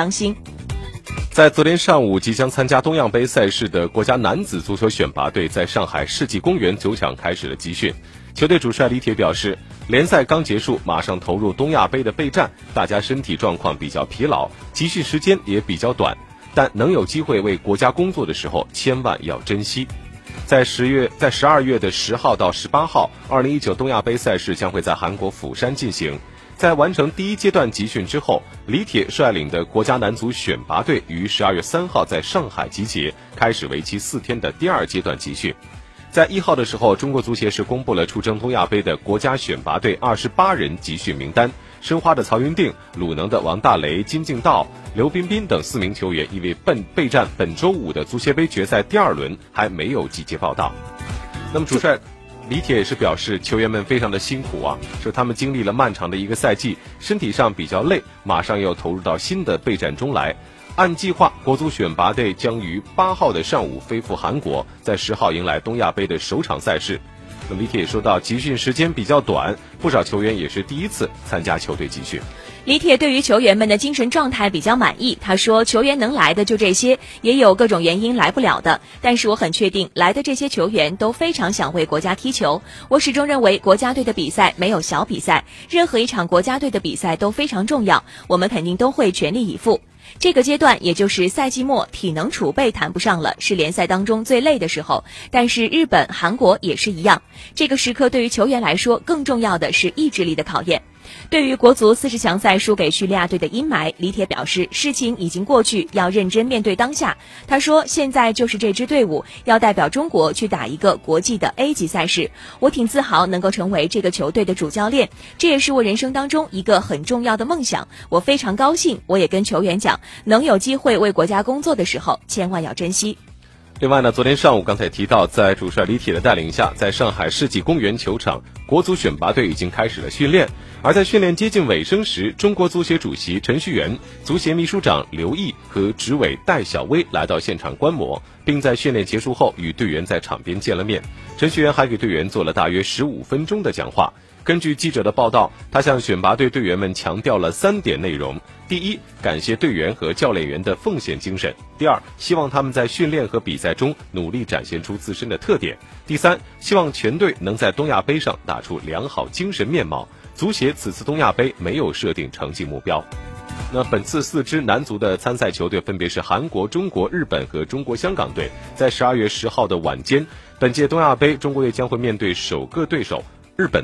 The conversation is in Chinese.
当心。在昨天上午，即将参加东亚杯赛事的国家男子足球选拔队在上海世纪公园球场开始了集训。球队主帅李铁表示，联赛刚结束，马上投入东亚杯的备战，大家身体状况比较疲劳，集训时间也比较短，但能有机会为国家工作的时候，千万要珍惜。在十月，在十二月的十号到十八号，二零一九东亚杯赛事将会在韩国釜山进行。在完成第一阶段集训之后，李铁率领的国家男足选拔队于十二月三号在上海集结，开始为期四天的第二阶段集训。在一号的时候，中国足协是公布了出征东亚杯的国家选拔队二十八人集训名单。申花的曹云定、鲁能的王大雷、金敬道、刘彬彬等四名球员因为备备战本周五的足协杯决赛第二轮，还没有集结报道。那么主帅。李铁也是表示，球员们非常的辛苦啊，说他们经历了漫长的一个赛季，身体上比较累，马上要投入到新的备战中来。按计划，国足选拔队将于八号的上午飞赴韩国，在十号迎来东亚杯的首场赛事。那李铁也说到，集训时间比较短，不少球员也是第一次参加球队集训。李铁对于球员们的精神状态比较满意。他说：“球员能来的就这些，也有各种原因来不了的。但是我很确定，来的这些球员都非常想为国家踢球。我始终认为，国家队的比赛没有小比赛，任何一场国家队的比赛都非常重要。我们肯定都会全力以赴。这个阶段，也就是赛季末，体能储备谈不上了，是联赛当中最累的时候。但是日本、韩国也是一样。这个时刻对于球员来说，更重要的是意志力的考验。”对于国足四十强赛输给叙利亚队的阴霾，李铁表示，事情已经过去，要认真面对当下。他说：“现在就是这支队伍要代表中国去打一个国际的 A 级赛事，我挺自豪能够成为这个球队的主教练，这也是我人生当中一个很重要的梦想。我非常高兴，我也跟球员讲，能有机会为国家工作的时候，千万要珍惜。”另外呢，昨天上午刚才提到，在主帅李铁的带领下，在上海世纪公园球场，国足选拔队已经开始了训练。而在训练接近尾声时，中国足协主席陈戌源、足协秘书长刘毅和执委戴晓薇来到现场观摩，并在训练结束后与队员在场边见了面。陈戌源还给队员做了大约十五分钟的讲话。根据记者的报道，他向选拔队队员们强调了三点内容：第一，感谢队员和教练员的奉献精神；第二，希望他们在训练和比赛中努力展现出自身的特点；第三，希望全队能在东亚杯上打出良好精神面貌。足协此次东亚杯没有设定成绩目标。那本次四支男足的参赛球队分别是韩国、中国、日本和中国香港队。在十二月十号的晚间，本届东亚杯中国队将会面对首个对手日本。